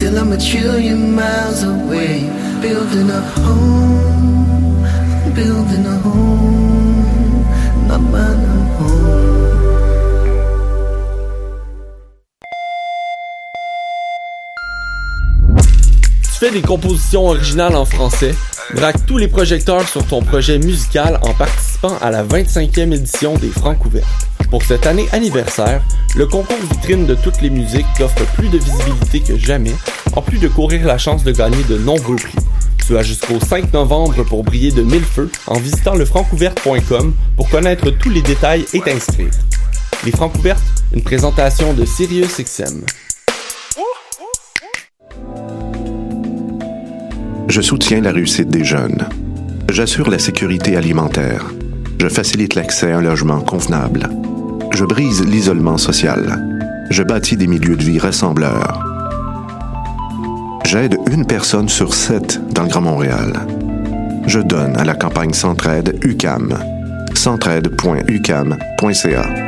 Till I'm a trillion miles away, building a home, building a home, home. Tu fais des compositions originales en français, braque tous les projecteurs sur ton projet musical en participant à la 25e édition des Francs ouverts. Pour cette année anniversaire, le concours vitrine de toutes les musiques t'offre plus de visibilité que jamais, en plus de courir la chance de gagner de nombreux prix. Tu as jusqu'au 5 novembre pour briller de mille feux en visitant lefrancouverte.com pour connaître tous les détails et t'inscrire. Les Francs ouvertes, une présentation de Sirius XM. Je soutiens la réussite des jeunes. J'assure la sécurité alimentaire. Je facilite l'accès à un logement convenable. Je brise l'isolement social. Je bâtis des milieux de vie rassembleurs. J'aide une personne sur sept dans le Grand Montréal. Je donne à la campagne Centraide UCAM. centraide.ucam.ca.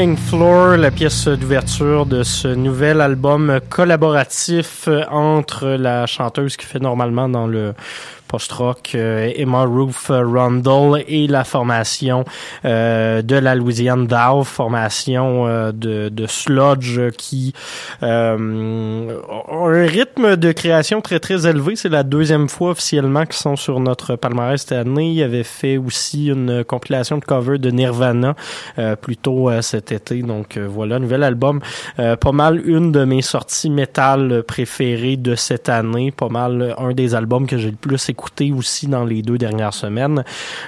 Floor, la pièce d'ouverture de ce nouvel album collaboratif entre la chanteuse qui fait normalement dans le post-rock euh, Emma Roof Rundle et la formation euh, de la Louisiane Dow, formation euh, de, sludge qui a un rythme de création très très élevé. C'est la deuxième fois officiellement qu'ils sont sur notre palmarès cette année. Ils avaient fait aussi une compilation de cover de Nirvana plus tôt cet été. Donc voilà, nouvel album. pas mal une de mes sorties métal préférées de cette année. Pas mal un des albums que j'ai le plus écouté écouté aussi dans les deux dernières semaines.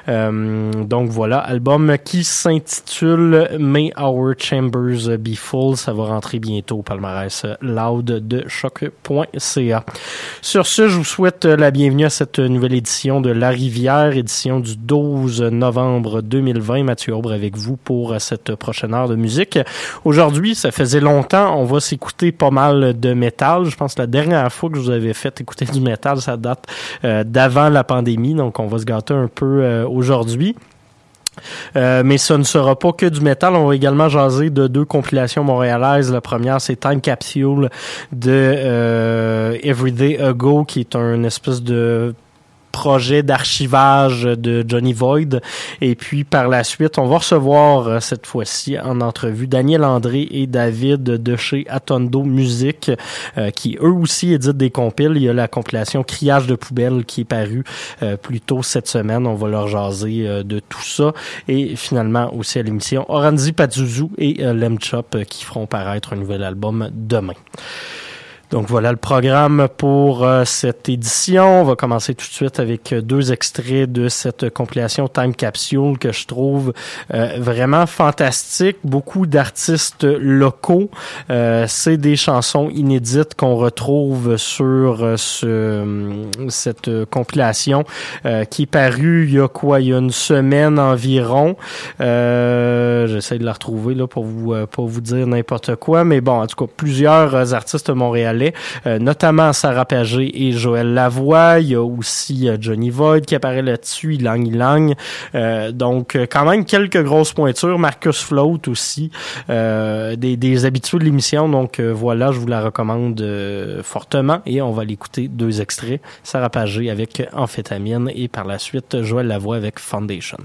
Euh, donc voilà, album qui s'intitule May Our Chambers Be Full. Ça va rentrer bientôt au palmarès loud de choc.ca. Sur ce, je vous souhaite la bienvenue à cette nouvelle édition de La Rivière, édition du 12 novembre 2020. Mathieu Aubre avec vous pour cette prochaine heure de musique. Aujourd'hui, ça faisait longtemps, on va s'écouter pas mal de métal. Je pense que la dernière fois que je vous avais fait écouter du métal, ça date euh, avant la pandémie, donc on va se gâter un peu euh, aujourd'hui. Euh, mais ce ne sera pas que du métal. On va également jaser de deux compilations montréalaises. La première, c'est Time Capsule de euh, Everyday Ago, qui est un espèce de projet d'archivage de Johnny Void. Et puis par la suite, on va recevoir euh, cette fois-ci en entrevue Daniel André et David de chez Atondo Music, euh, qui eux aussi éditent des compiles. Il y a la compilation Criage de poubelle qui est parue euh, plus tôt cette semaine. On va leur jaser de tout ça. Et finalement aussi à l'émission Oranzi Pazuzu et Lem Chop qui feront paraître un nouvel album demain. Donc voilà le programme pour euh, cette édition. On va commencer tout de suite avec euh, deux extraits de cette compilation Time Capsule que je trouve euh, vraiment fantastique. Beaucoup d'artistes locaux. C'est des chansons inédites qu'on retrouve sur ce, cette compilation qui est parue il y a quoi, il y a une semaine environ. J'essaie de la retrouver là pour vous pour vous dire n'importe quoi, mais bon, en tout cas plusieurs artistes montréalais euh, notamment Sarah Pagé et Joël Lavoie. Il y a aussi euh, Johnny Void qui apparaît là-dessus, Ilang Ilang. Euh, donc, quand même quelques grosses pointures. Marcus Float aussi, des, des habitués de l'émission. Donc, voilà, je vous la recommande fortement et on va l'écouter deux extraits. Sarah Pagé avec Amphétamine et par la suite Joël Lavoie avec Foundation.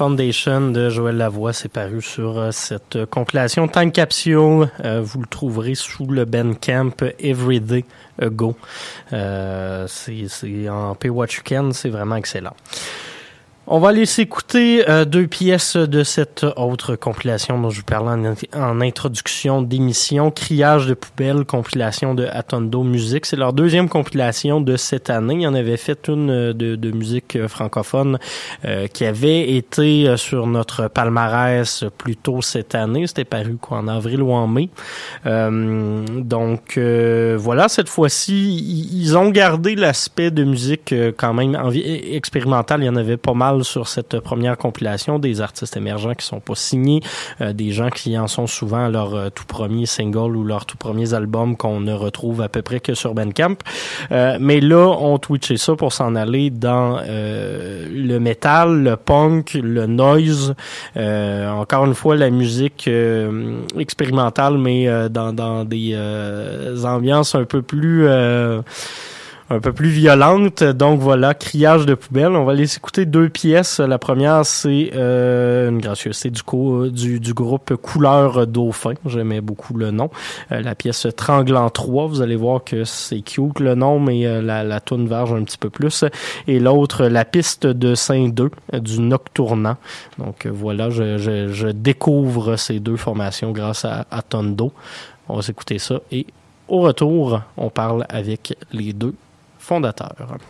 Foundation de Joël Lavoie, c'est paru sur euh, cette compilation Time Capsule. Euh, vous le trouverez sous le Camp Everyday Go. Euh, c'est en Pay What You Can, c'est vraiment excellent. On va aller s'écouter euh, deux pièces de cette autre compilation dont je vous parlais en, introduction d'émission, Criage de poubelle, compilation de Atondo Music. C'est leur deuxième compilation de cette année. Il y en avait fait une euh, de, musique euh, francophone qui avait été sur notre palmarès plus tôt cette année. C'était paru quoi, en avril ou en mai. donc voilà, cette fois-ci, ils ont gardé l'aspect de musique quand même expérimentale. Il y en avait pas mal sur cette première compilation des artistes émergents qui sont pas signés, euh, des gens qui en sont souvent leur euh, tout premier single ou leur tout premier album qu'on ne retrouve à peu près que sur Bandcamp. Euh, mais là, on twitché ça pour s'en aller dans le metal, le punk, le noise, encore une fois la musique expérimentale, mais dans, dans des ambiances un peu plus un peu plus violente. Donc voilà, criage de poubelle. On va aller écouter deux pièces. La première, c'est euh, une gracieuseté du, du, du, groupe Couleur Dauphin. J'aimais beaucoup le nom. Euh, la pièce Tranglant 3, vous allez voir que c'est cute le nom, mais euh, la, la toune verge un petit peu plus. Et l'autre, La piste de Saint-Deux, du Noctournant. Donc voilà, je, je, je, découvre ces deux formations grâce à, à Tondo. On va s'écouter ça et au retour, on parle avec les deux fondateur.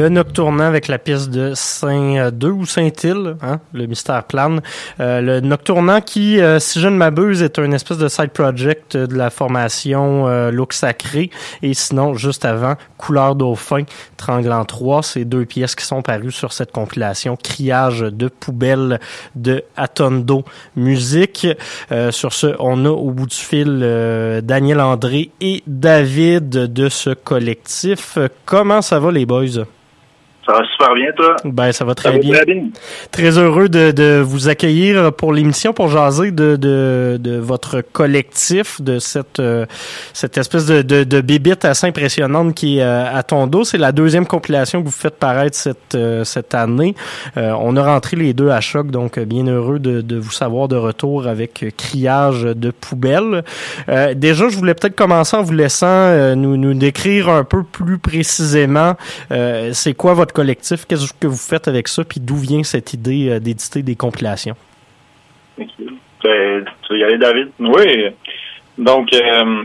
Le Noctournant avec la pièce de Saint-2 ou Saint-Île, hein, le mystère plane. Euh, le Noctournant qui, euh, si je ne m'abuse, est un espèce de side project de la formation euh, Look Sacré. Et sinon, juste avant, Couleur Dauphin, Tranglant 3, ces deux pièces qui sont parues sur cette compilation Criage de poubelle de Atondo Musique. Euh, sur ce, on a au bout du fil Daniel André et David de ce collectif. Comment ça va les boys? Ça va super bien, toi? Ben, ça va très, bien. très heureux de, de, vous accueillir pour l'émission, pour jaser de, de, de, votre collectif, de cette, euh, cette espèce de, de, de bébite assez impressionnante qui est euh, à ton dos. C'est la deuxième compilation que vous faites paraître cette, euh, cette année. on a rentré les deux à choc, donc bien heureux de, de vous savoir de retour avec Criage de poubelle. déjà, je voulais peut-être commencer en vous laissant nous, nous décrire un peu plus précisément c'est quoi votre collectif. Qu'est-ce que vous faites avec ça? Puis d'où vient cette idée euh, d'éditer des compilations? Ben, tu y aller, David? Oui. Donc, euh,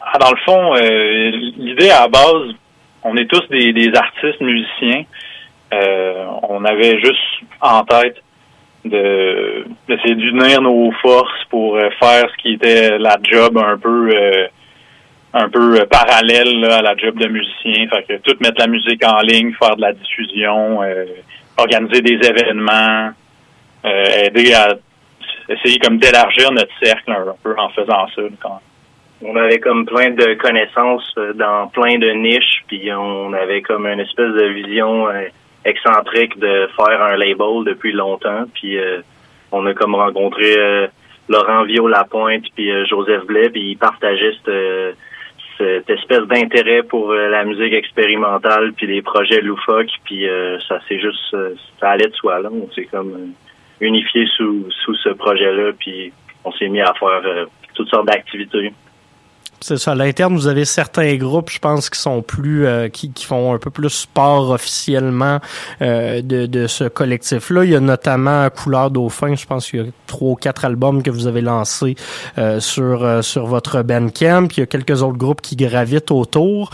ah, dans le fond, euh, l'idée à la base, on est tous des, artistes musiciens. on avait juste en tête de d'essayer d'unir nos forces pour faire ce qui était la job un peu un peu euh, parallèle à la job de musicien. Fait que tout mettre la musique en ligne, faire de la diffusion, euh, organiser des événements, euh, aider à essayer comme d'élargir notre cercle un peu en faisant ça. On avait comme plein de connaissances dans plein de niches, puis on avait comme une espèce de vision excentrique de faire un label depuis longtemps, puis on a comme rencontré Laurent Viau-Lapointe puis Joseph Blais, puis ils partageaient cette espèce d'intérêt pour euh, la musique expérimentale puis les projets loufoques puis euh, ça c'est juste euh, ça allait de soi là. On s'est comme unifié sous sous ce projet là puis on s'est mis à faire toutes sortes d'activités c'est ça. À l'interne, vous avez certains groupes, je pense, qui sont plus, euh, qui, qui, font un peu plus sport officiellement euh, de, de, ce collectif-là. Il y a notamment Couleur Dauphin. Je pense qu'il y a trois ou quatre albums que vous avez lancés euh, sur sur votre Bandcamp. Il y a quelques autres groupes qui gravitent autour.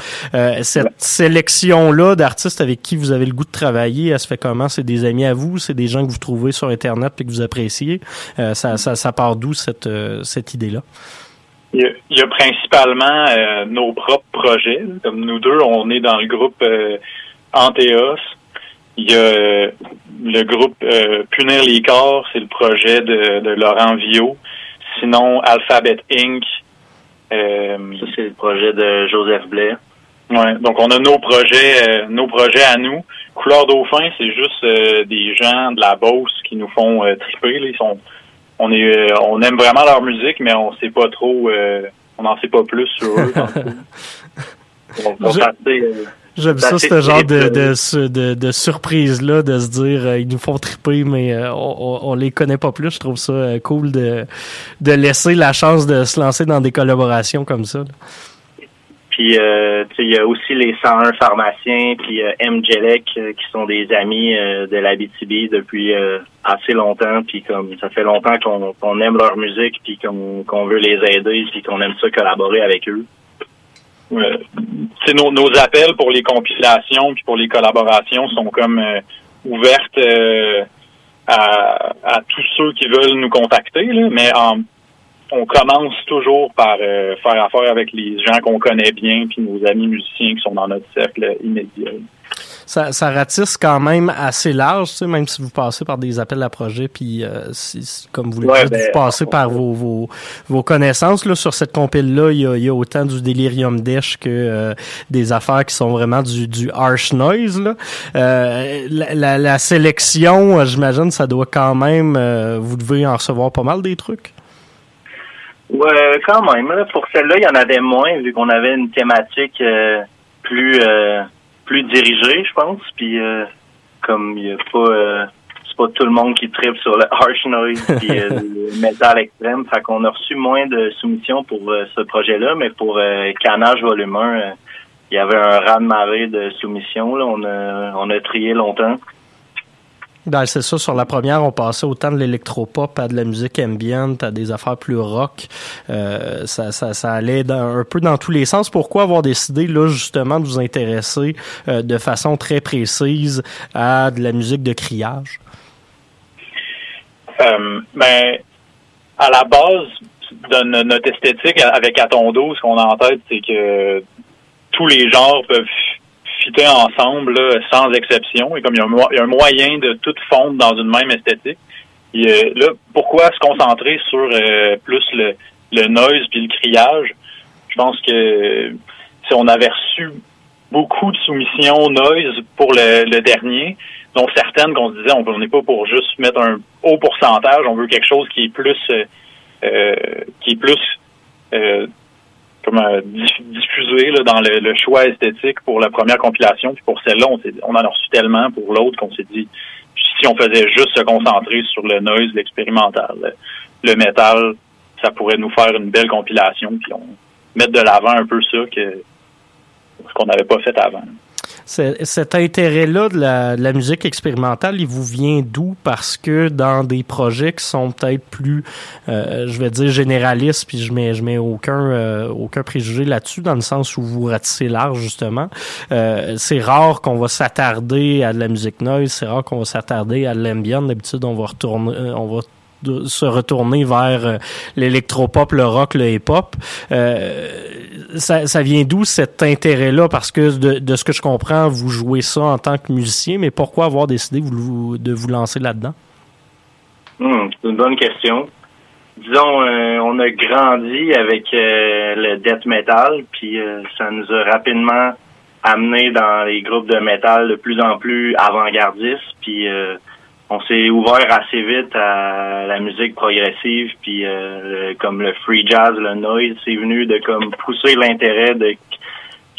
cette sélection-là d'artistes avec qui vous avez le goût de travailler, elle se fait comment? C'est des amis à vous? C'est des gens que vous trouvez sur Internet et que vous appréciez? Ça, ça, ça part d'où cette cette idée-là? Il y a, principalement euh, nos propres projets. Comme nous deux, on est dans le groupe euh, Anteos. Il y a euh, le groupe euh, Punir les corps, c'est le projet de, de Laurent Vio. Sinon, Alphabet Inc. Ça, c'est le projet de Joseph Blais. Ouais, donc on a nos projets, nos projets à nous. Couleur Dauphin, c'est juste des gens de la Beauce qui nous font triper. Ils sont on est euh, on aime vraiment leur musique, mais on sait pas trop, euh, on n'en sait pas plus sur eux. J'aime ça, ce genre de, de, de, surprise-là, de se dire euh, ils nous font triper, mais on, on, les connaît pas plus. Je trouve ça cool de, de laisser la chance de se lancer dans des collaborations comme ça. Puis euh, il y a aussi les 101 pharmaciens, puis euh, MJLEC, euh, qui sont des amis euh, de la BTB depuis assez longtemps. Puis comme ça fait longtemps qu'on aime leur musique, puis qu'on veut les aider, puis qu'on aime ça collaborer avec eux. Nos, appels pour les compilations puis pour les collaborations sont comme ouvertes à, à tous ceux qui veulent nous contacter, là, mais en on commence toujours par euh, faire affaire avec les gens qu'on connaît bien, puis nos amis musiciens qui sont dans notre cercle immédiat. Ça, ça ratisse quand même assez large, tu sais, même si vous passez par des appels à projet, puis euh, si, comme vous le dites, ben, vous passez par vos, vos, vos, connaissances. Là, sur cette compile-là, il y a, il y a autant du delirium desh que euh, des affaires qui sont vraiment du, du harsh noise. Là. Euh, la, la, la, sélection, j'imagine, ça doit quand même, vous devez en recevoir pas mal des trucs. Ouais, quand même. pour celle-là, il y en avait moins vu qu'on avait une thématique euh, plus euh, plus dirigée, je pense. Puis euh, comme il y a pas c'est pas tout le monde qui tripe sur le harsh noise puis le metal extrême, fait qu'on a reçu moins de soumissions pour ce projet-là, mais pour Canage Volume 1, il y avait un raz de marée de soumissions. Là. On a on a trié longtemps. Ben, c'est ça. Sur la première, on passait autant de l'électropop à de la musique ambient, à des affaires plus rock. Euh, ça, ça, ça allait un peu dans tous les sens. Pourquoi avoir décidé, là, justement, de vous intéresser euh, de façon très précise à de la musique de criage? Euh, ben, à la base de notre esthétique avec Atondo, ce qu'on a en tête, c'est que tous les genres peuvent fitter ensemble sans exception. Et comme il y, a un, moyen de tout fondre dans une même esthétique. Et, là, pourquoi se concentrer sur euh, plus le, le noise puis le criage? Je pense que si on avait reçu beaucoup de soumissions noise pour le, le dernier, dont certaines qu'on se disait on n'est pas pour juste mettre un haut pourcentage, on veut quelque chose qui est plus euh, euh qui est plus euh, comme euh, diffusé là, dans le, choix esthétique pour la première compilation. Puis pour celle-là, on, on en a reçu tellement pour l'autre qu'on s'est dit si on faisait juste se concentrer sur le noise, l'expérimental, le, le, métal, ça pourrait nous faire une belle compilation. Puis on mettre de l'avant un peu ça que ce qu'on n'avait pas fait avant cet intérêt-là de la, musique expérimentale, il vous vient d'où? Parce que dans des projets qui sont peut-être plus, euh, je vais dire, généralistes, puis je mets, je mets aucun, euh, aucun préjugé là-dessus, dans le sens où vous ratissez large, justement. Euh, c'est rare qu'on va s'attarder à de la musique noise, c'est rare qu'on va s'attarder à de l'ambient. D'habitude, on va retourner, on va se retourner vers euh, l'électropop, le rock, le hip-hop. Euh, ça, vient d'où cet intérêt-là? Parce que de, ce que je comprends, vous jouez ça en tant que musicien, mais pourquoi avoir décidé de vous lancer là-dedans? Hmm, c'est une bonne question. Disons, euh, on a grandi avec le death metal, puis ça nous a rapidement amené dans les groupes de métal de plus en plus avant-gardistes, puis on s'est ouvert assez vite à la musique progressive puis euh, comme le free jazz le noise c'est venu de comme pousser l'intérêt de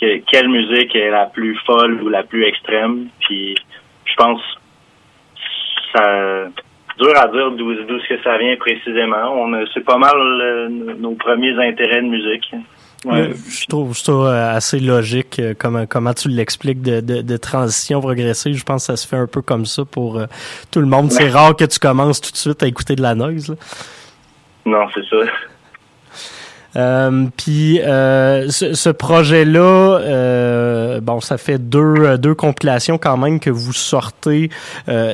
quelle musique est la plus folle ou la plus extrême. Puis je pense ça dur à dire d'où que ça vient précisément. On c'est pas mal euh, nos premiers intérêts de musique je trouve ça euh, assez logique, euh, comment, comment tu l'expliques, de, de, de, transition progressive. Je pense que ça se fait un peu comme ça pour euh, tout le monde. C'est rare que tu commences tout de suite à écouter de la noise. Non, c'est ça. Euh, puis ce, ce projet-là, bon, ça fait deux, deux compilations quand même que vous sortez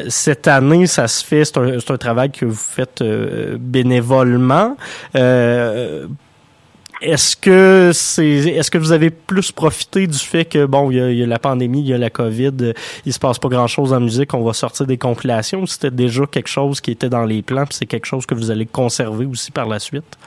cette année. Ça se fait, c'est un, un, travail que vous faites bénévolement. Est-ce que c'est est-ce que vous avez plus profité du fait que bon il y, a, la pandémie, il y a la Covid, il se passe pas grand chose en musique, on va sortir des compilations ou c'était déjà quelque chose qui était dans les plans, puis c'est quelque chose que vous allez conserver aussi par la suite?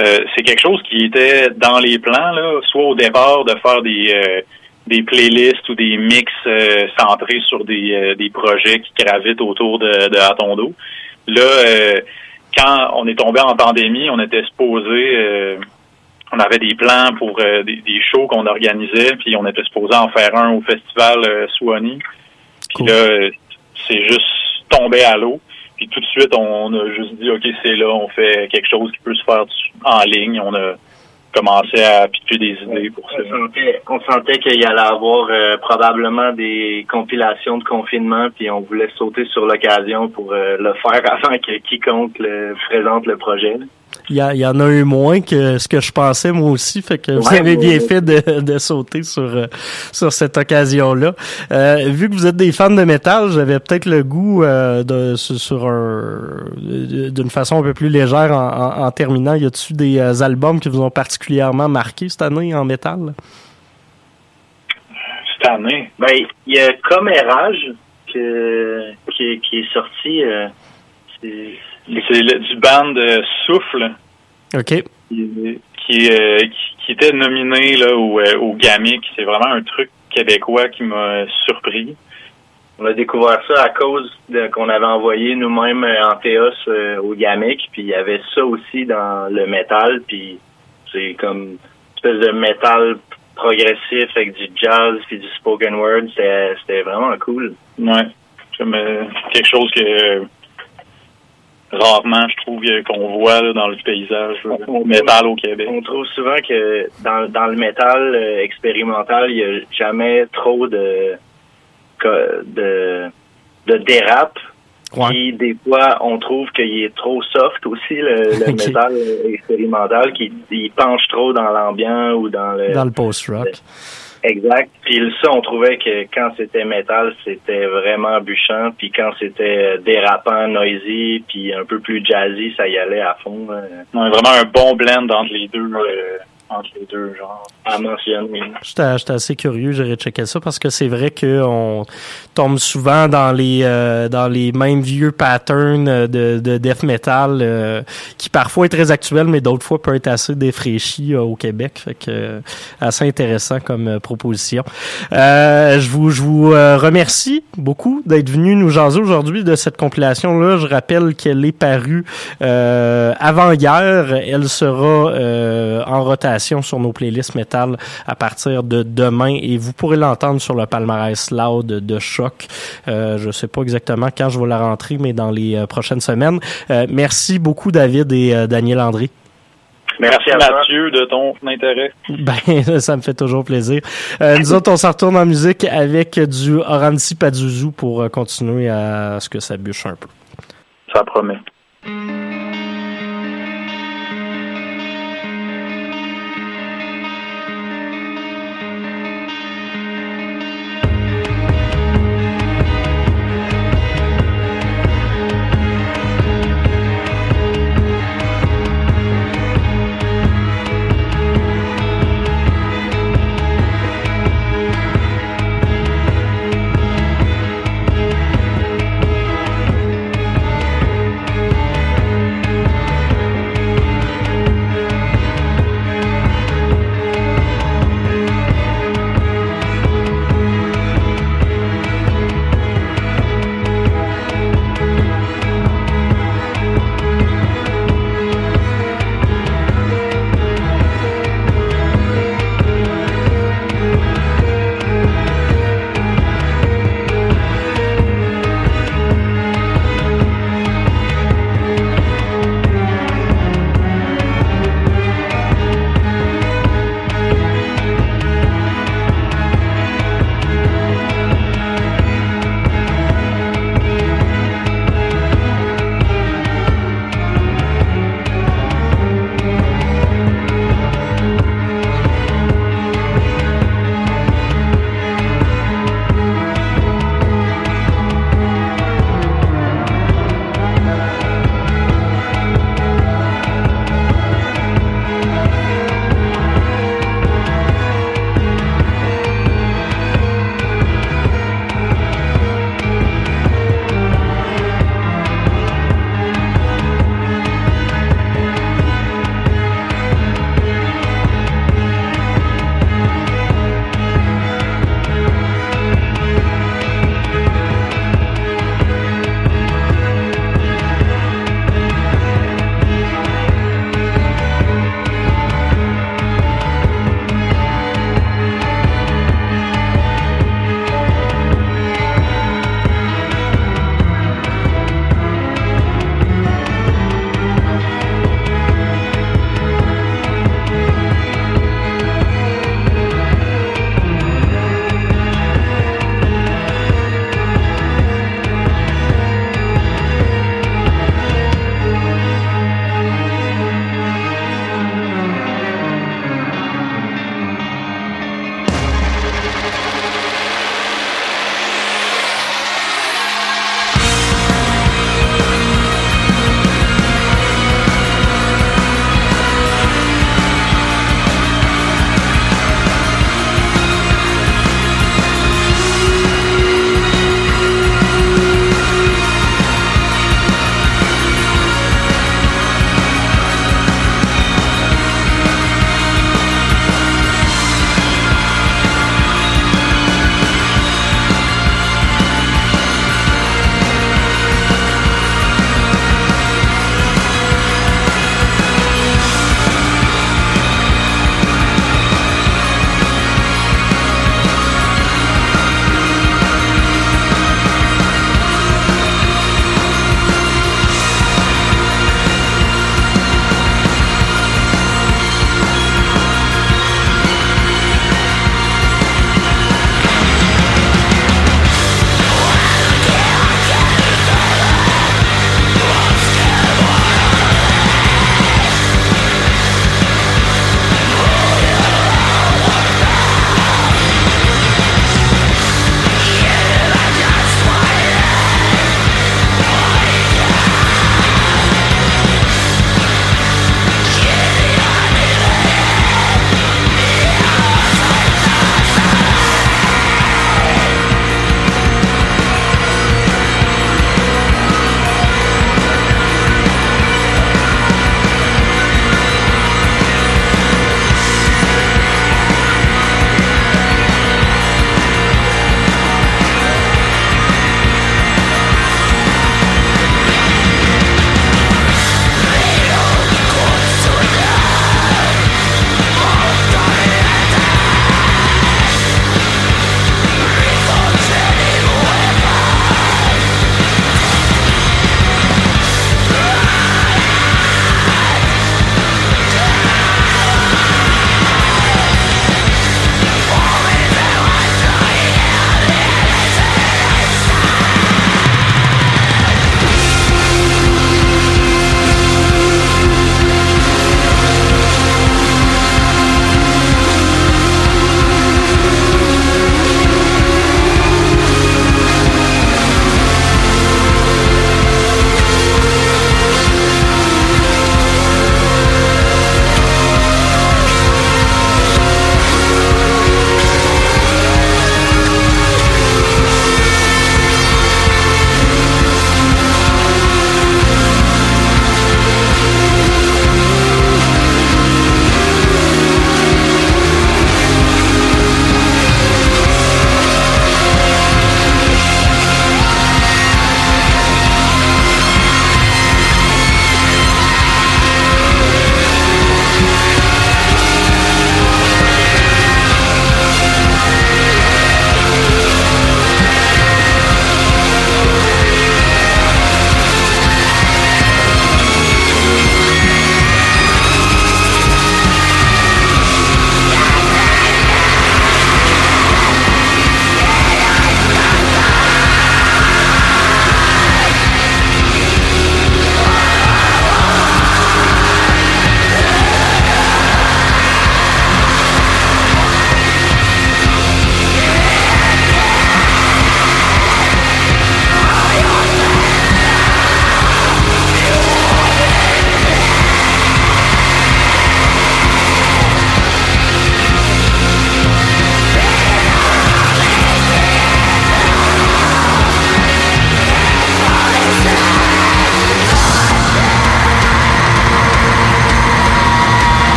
Euh, c'est quelque chose qui était dans les plans, là, soit au départ de faire des euh, des playlists ou des mix euh, centrés sur des, des projets qui gravitent autour de, de Atondo. Là, quand on est tombé en pandémie, on était supposé, euh, on avait des plans pour euh, des, shows qu'on organisait, puis on était supposé en faire un au festival euh, Swanee. Puis là, c'est juste tombé à l'eau. Puis tout de suite, on a juste dit, OK, c'est là, on fait quelque chose qui peut se faire en ligne. On a commencé à pitcher des idées pour ça. On sentait, qu'il y allait avoir euh, probablement des compilations de confinement, puis on voulait sauter sur l'occasion pour euh, le faire avant que quiconque le, présente le projet. Il y, en a eu moins que ce que je pensais moi aussi, fait que vous avez bien fait de, de sauter sur euh, sur cette occasion-là. Euh, vu que vous êtes des fans de métal, j'avais peut-être le goût euh, de sur un d'une façon un peu plus légère en, en, terminant. Y a-t-il des albums qui vous ont particulièrement marqué cette année en métal? Cette année, ben il y a Commérage que qui, qui est sorti. C'est du band Souffle. OK. Qui, euh, qui, était nominé là, au, euh, au GAMIC. C'est vraiment un truc québécois qui m'a surpris. On a découvert ça à cause qu'on avait envoyé nous-mêmes euh, en théos au GAMIC, puis il y avait ça aussi dans le métal, puis c'est comme une espèce de métal progressif avec du jazz puis du spoken word. C'était vraiment cool. Ouais. Comme quelque chose que rarement, je trouve, qu'on voit dans le paysage on, métal au Québec. On trouve souvent que dans, dans le métal euh, expérimental, il n'y a jamais trop de, de de dérape. Ouais. Puis des fois, on trouve qu'il est trop soft aussi, le, métal expérimental, qu'il il penche trop dans l'ambiance ou dans le... Dans le post-rock. Exact. Puis ça, on trouvait que quand c'était métal, c'était vraiment bûchant. Puis quand c'était dérapant, noisy, puis un peu plus jazzy, ça y allait à fond. euh, On a vraiment un bon blend entre les deux, euh, entre les deux genres. à mentionner. J'étais assez curieux, j'irai checker ça parce que c'est vrai qu'on tombe souvent dans les euh, dans les mêmes vieux patterns euh, de, de death metal euh, qui parfois est très actuel, mais d'autres fois peut être assez défraîchi euh, au Québec. Fait que euh, assez intéressant comme euh, proposition. Je vous je vous remercie beaucoup d'être venu nous jaser aujourd'hui de cette compilation là. Je rappelle qu'elle est parue avant hier. Elle sera en rotation sur nos playlists métal à partir de demain et vous pourrez l'entendre sur le palmarès loud de choc. Euh, je sais pas exactement quand je vais la rentrer, mais dans les euh, prochaines semaines. Euh, merci beaucoup David et euh, Daniel André. Merci à. Mathieu de ton intérêt. Ben, ça me fait toujours plaisir. Euh, nous autres, on s'en retourne en musique avec du Oranzi Pazuzu pour continuer à ce que ça bûche un peu. Ça promet.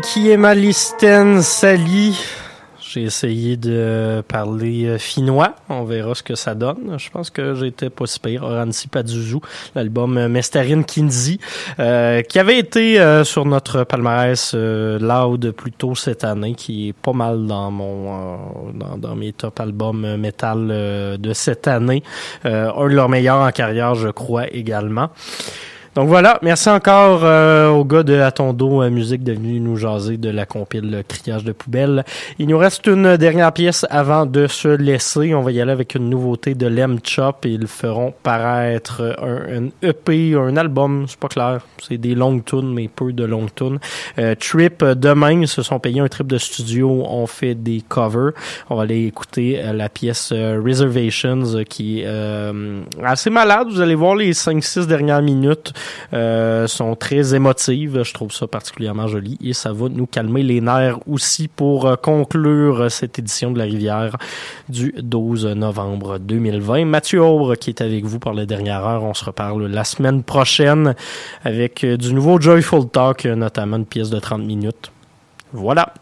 Qui est Malisten Sali. J'ai essayé de parler euh, finnois. On verra ce que ça donne. Je pense que j'étais pas si pire. Oransi Paduzu, l'album euh, Mestarin Kinsey, euh, qui avait été euh, sur notre palmarès euh, loud plus tôt cette année, qui est pas mal dans mon dans, dans, mes top albums metal de cette année. un de leurs meilleurs en carrière, je crois également. Donc voilà, merci encore euh, au gars de Atondo euh, Musique de venir nous jaser de la compile Criage de poubelle. Il nous reste une dernière pièce avant de se laisser. On va y aller avec une nouveauté de Lem Chop. Ils feront paraître un, EP, un album, c'est pas clair. C'est des longues tunes, mais peu de longues tunes. Euh, trip, demain, ils se sont payés un trip de studio. On fait des covers. On va aller écouter euh, la pièce euh, Reservations qui est assez malade. Vous allez voir les 5-6 dernières minutes euh, sont très émotives. Je trouve ça particulièrement joli et ça va nous calmer les nerfs aussi pour euh, conclure cette édition de la Rivière du 12 novembre 2020. Mathieu Aubre qui est avec vous pour la dernière heure. On se reparle la semaine prochaine avec euh, du nouveau Joyful Talk, notamment une pièce de 30 minutes. Voilà.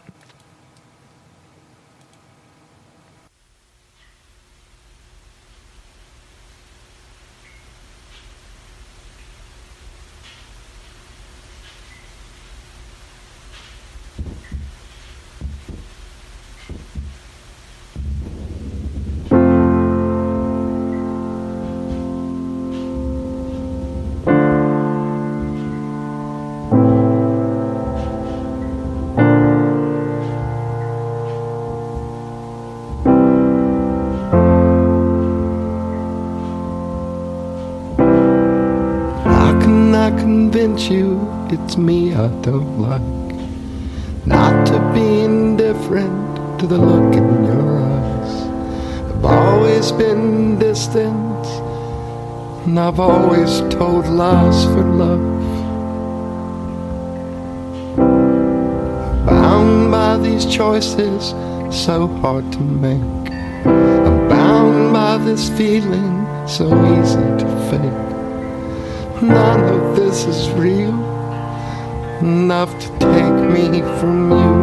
I don't like. Not to be indifferent to the look in your eyes. I've always been distant, and I've always told lies for love. Bound by these choices, so hard to make. I'm bound by this feeling, so easy to fake. None of this is real enough to take me from you.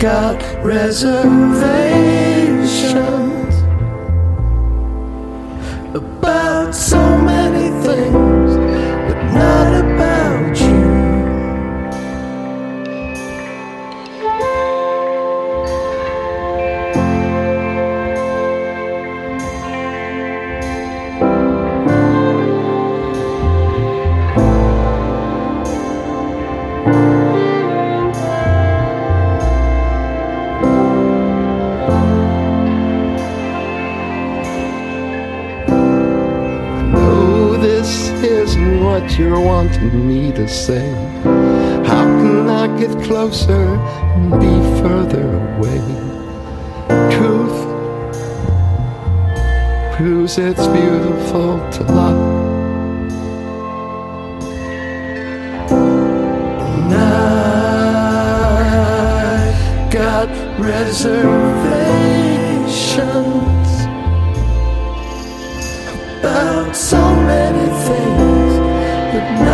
Got reservations say. How can I get closer and be further away? Truth proves it's beautiful to love. And I got reservations about so many things but not